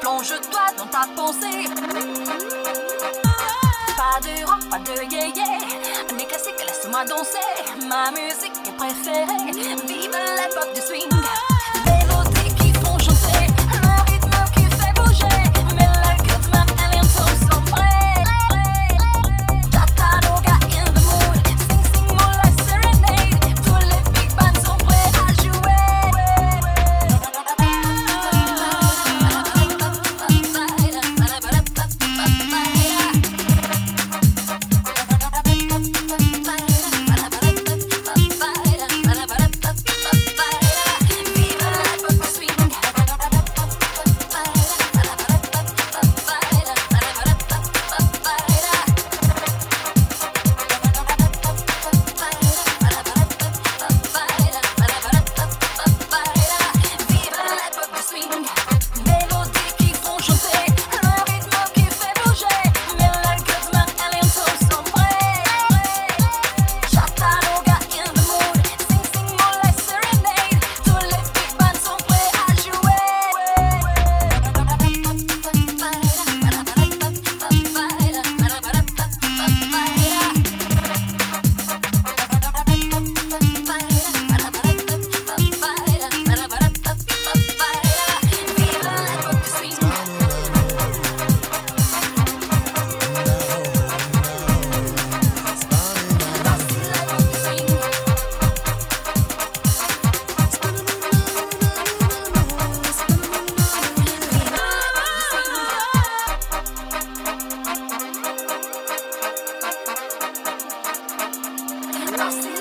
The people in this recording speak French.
Plonge-toi dans ta pensée. Pas de rock, pas de yé-yé. Mes classiques, laisse-moi danser. Ma musique est préférée. Vive l'époque du swing. Tossing